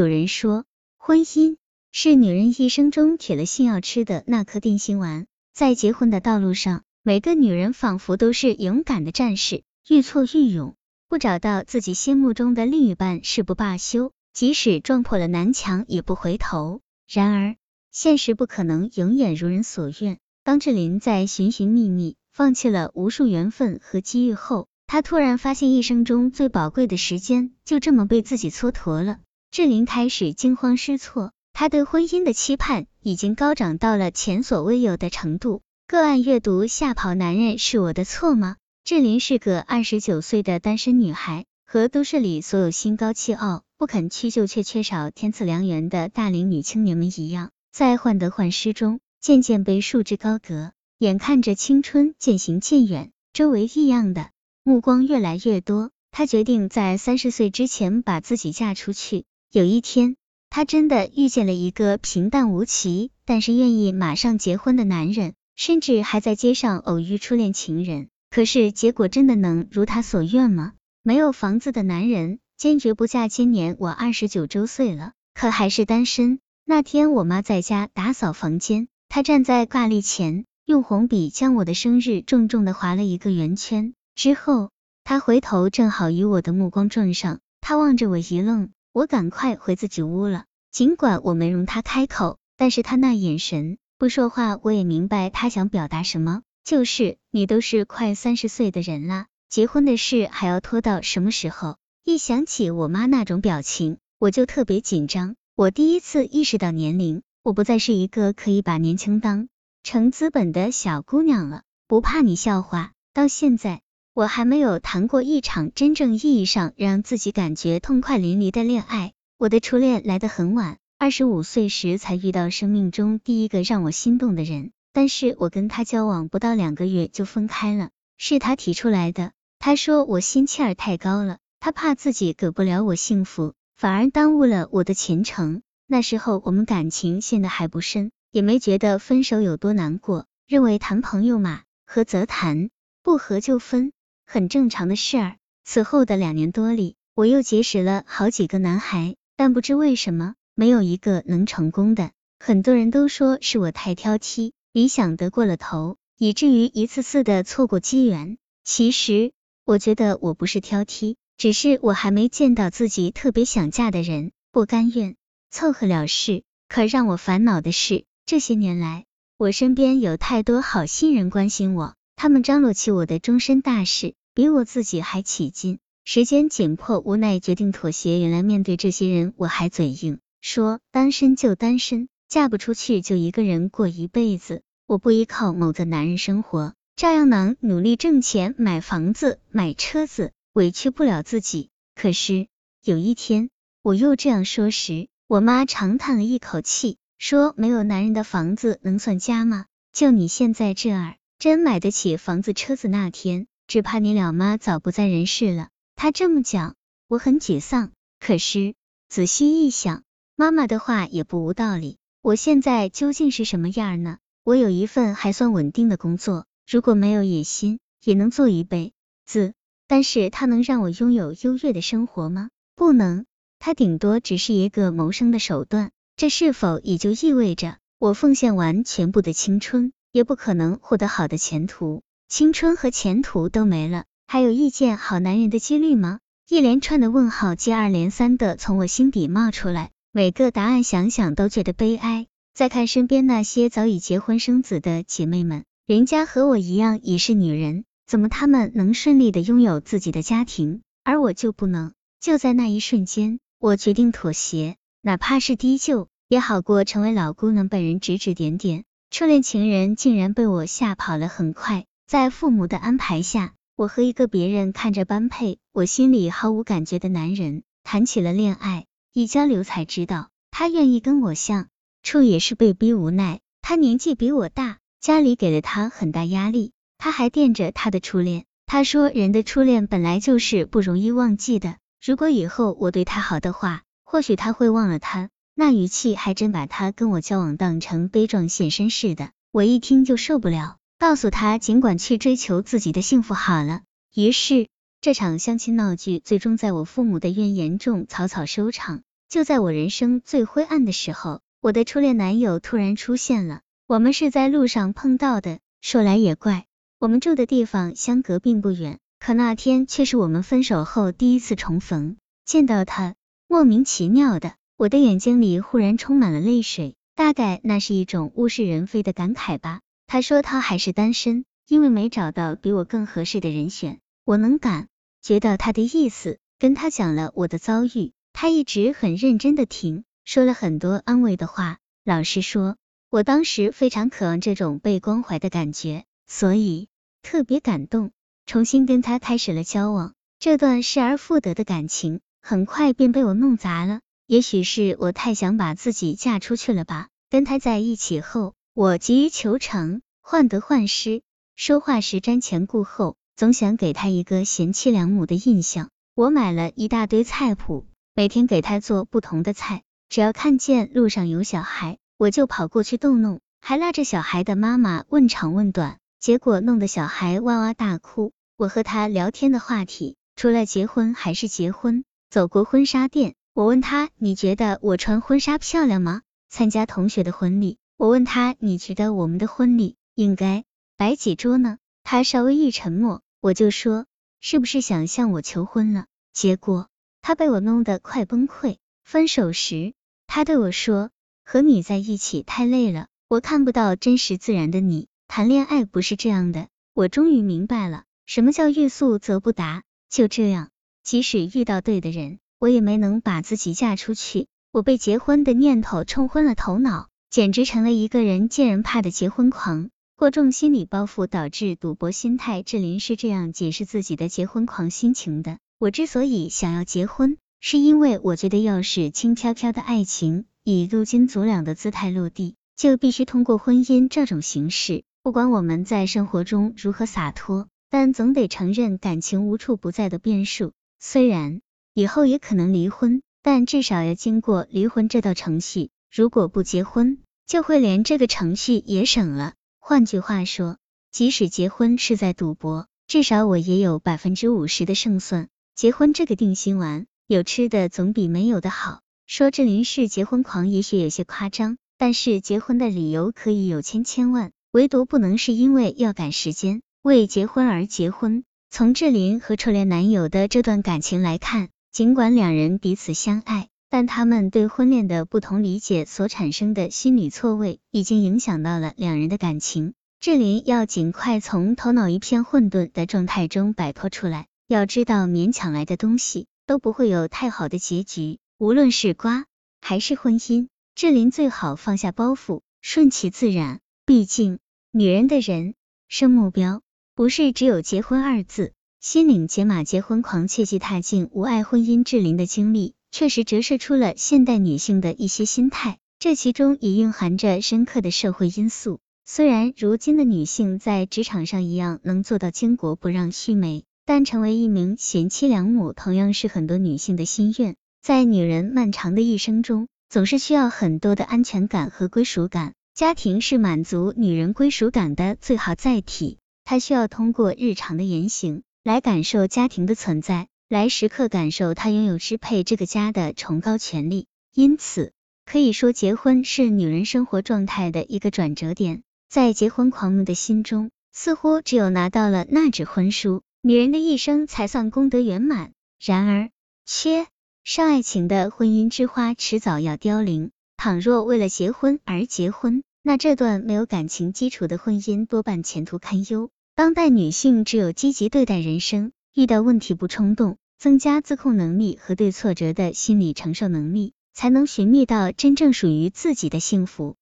有人说，婚姻是女人一生中铁了心要吃的那颗定心丸。在结婚的道路上，每个女人仿佛都是勇敢的战士，愈挫愈勇。不找到自己心目中的另一半誓不罢休，即使撞破了南墙也不回头。然而，现实不可能永远如人所愿。当志林在寻寻觅觅，放弃了无数缘分和机遇后，他突然发现一生中最宝贵的时间就这么被自己蹉跎了。志林开始惊慌失措，他对婚姻的期盼已经高涨到了前所未有的程度。个案阅读：吓跑男人是我的错吗？志林是个二十九岁的单身女孩，和都市里所有心高气傲、不肯屈就却缺少天赐良缘的大龄女青年们一样，在患得患失中渐渐被束之高阁。眼看着青春渐行渐远，周围异样的。目光越来越多，她决定在三十岁之前把自己嫁出去。有一天，她真的遇见了一个平淡无奇，但是愿意马上结婚的男人，甚至还在街上偶遇初恋情人。可是结果真的能如她所愿吗？没有房子的男人坚决不嫁。今年我二十九周岁了，可还是单身。那天我妈在家打扫房间，她站在挂历前，用红笔将我的生日重重的划了一个圆圈。之后，他回头正好与我的目光撞上，他望着我一愣，我赶快回自己屋了。尽管我没容他开口，但是他那眼神不说话，我也明白他想表达什么，就是你都是快三十岁的人了，结婚的事还要拖到什么时候？一想起我妈那种表情，我就特别紧张。我第一次意识到年龄，我不再是一个可以把年轻当成资本的小姑娘了。不怕你笑话，到现在。我还没有谈过一场真正意义上让自己感觉痛快淋漓的恋爱。我的初恋来得很晚，二十五岁时才遇到生命中第一个让我心动的人。但是我跟他交往不到两个月就分开了，是他提出来的。他说我心气儿太高了，他怕自己给不了我幸福，反而耽误了我的前程。那时候我们感情陷得还不深，也没觉得分手有多难过，认为谈朋友嘛，合则谈，不合就分。很正常的事儿。此后的两年多里，我又结识了好几个男孩，但不知为什么，没有一个能成功的。很多人都说是我太挑剔，理想得过了头，以至于一次次的错过机缘。其实，我觉得我不是挑剔，只是我还没见到自己特别想嫁的人，不甘愿凑合了事。可让我烦恼的是，这些年来，我身边有太多好心人关心我，他们张罗起我的终身大事。比我自己还起劲，时间紧迫，无奈决定妥协。原来面对这些人，我还嘴硬，说单身就单身，嫁不出去就一个人过一辈子。我不依靠某个男人生活，照样能努力挣钱，买房子，买车子，委屈不了自己。可是有一天，我又这样说时，我妈长叹了一口气，说没有男人的房子能算家吗？就你现在这儿，真买得起房子车子那天。只怕你老妈早不在人世了。他这么讲，我很沮丧。可是仔细一想，妈妈的话也不无道理。我现在究竟是什么样呢？我有一份还算稳定的工作，如果没有野心，也能做一辈子。但是它能让我拥有优越的生活吗？不能。它顶多只是一个谋生的手段。这是否也就意味着，我奉献完全部的青春，也不可能获得好的前途？青春和前途都没了，还有遇见好男人的几率吗？一连串的问号接二连三的从我心底冒出来，每个答案想想都觉得悲哀。再看身边那些早已结婚生子的姐妹们，人家和我一样也是女人，怎么她们能顺利的拥有自己的家庭，而我就不能？就在那一瞬间，我决定妥协，哪怕是低就，也好过成为老姑娘被人指指点点。初恋情人竟然被我吓跑了，很快。在父母的安排下，我和一个别人看着般配，我心里毫无感觉的男人谈起了恋爱。一交流才知道，他愿意跟我相处也是被逼无奈。他年纪比我大，家里给了他很大压力，他还惦着他的初恋。他说，人的初恋本来就是不容易忘记的。如果以后我对他好的话，或许他会忘了他。那语气还真把他跟我交往当成悲壮现身似的，我一听就受不了。告诉他，尽管去追求自己的幸福好了。于是，这场相亲闹剧最终在我父母的怨言中草草收场。就在我人生最灰暗的时候，我的初恋男友突然出现了。我们是在路上碰到的，说来也怪，我们住的地方相隔并不远，可那天却是我们分手后第一次重逢。见到他，莫名其妙的，我的眼睛里忽然充满了泪水，大概那是一种物是人非的感慨吧。他说他还是单身，因为没找到比我更合适的人选。我能感觉到他的意思，跟他讲了我的遭遇。他一直很认真的听，说了很多安慰的话。老实说，我当时非常渴望这种被关怀的感觉，所以特别感动，重新跟他开始了交往。这段失而复得的感情，很快便被我弄砸了。也许是我太想把自己嫁出去了吧。跟他在一起后，我急于求成，患得患失，说话时瞻前顾后，总想给他一个贤妻良母的印象。我买了一大堆菜谱。每天给他做不同的菜，只要看见路上有小孩，我就跑过去逗弄，还拉着小孩的妈妈问长问短，结果弄得小孩哇哇大哭。我和他聊天的话题，除了结婚还是结婚。走过婚纱店，我问他：“你觉得我穿婚纱漂亮吗？”参加同学的婚礼，我问他：“你觉得我们的婚礼应该摆几桌呢？”他稍微一沉默，我就说：“是不是想向我求婚了？”结果。他被我弄得快崩溃。分手时，他对我说：“和你在一起太累了，我看不到真实自然的你。谈恋爱不是这样的。”我终于明白了，什么叫欲速则不达。就这样，即使遇到对的人，我也没能把自己嫁出去。我被结婚的念头冲昏了头脑，简直成了一个人见人怕的结婚狂。过重心理包袱导致赌博心态。志林是这样解释自己的结婚狂心情的。我之所以想要结婚，是因为我觉得，要是轻飘飘的爱情以入金足两的姿态落地，就必须通过婚姻这种形式。不管我们在生活中如何洒脱，但总得承认感情无处不在的变数。虽然以后也可能离婚，但至少要经过离婚这道程序。如果不结婚，就会连这个程序也省了。换句话说，即使结婚是在赌博，至少我也有百分之五十的胜算。结婚这个定心丸，有吃的总比没有的好。说志林是结婚狂，也许有些夸张，但是结婚的理由可以有千千万，唯独不能是因为要赶时间，为结婚而结婚。从志林和初恋男友的这段感情来看，尽管两人彼此相爱，但他们对婚恋的不同理解所产生的心理错位，已经影响到了两人的感情。志林要尽快从头脑一片混沌的状态中摆脱出来。要知道，勉强来的东西都不会有太好的结局，无论是瓜还是婚姻，志林最好放下包袱，顺其自然。毕竟，女人的人生目标不是只有结婚二字。心领解码结婚狂，切忌踏进无爱婚姻。志林的经历确实折射出了现代女性的一些心态，这其中也蕴含着深刻的社会因素。虽然如今的女性在职场上一样能做到巾帼不让须眉。但成为一名贤妻良母，同样是很多女性的心愿。在女人漫长的一生中，总是需要很多的安全感和归属感。家庭是满足女人归属感的最好载体。她需要通过日常的言行来感受家庭的存在，来时刻感受她拥有支配这个家的崇高权利。因此，可以说，结婚是女人生活状态的一个转折点。在结婚狂魔的心中，似乎只有拿到了那纸婚书。女人的一生才算功德圆满。然而，缺少爱情的婚姻之花迟早要凋零。倘若为了结婚而结婚，那这段没有感情基础的婚姻多半前途堪忧。当代女性只有积极对待人生，遇到问题不冲动，增加自控能力和对挫折的心理承受能力，才能寻觅到真正属于自己的幸福。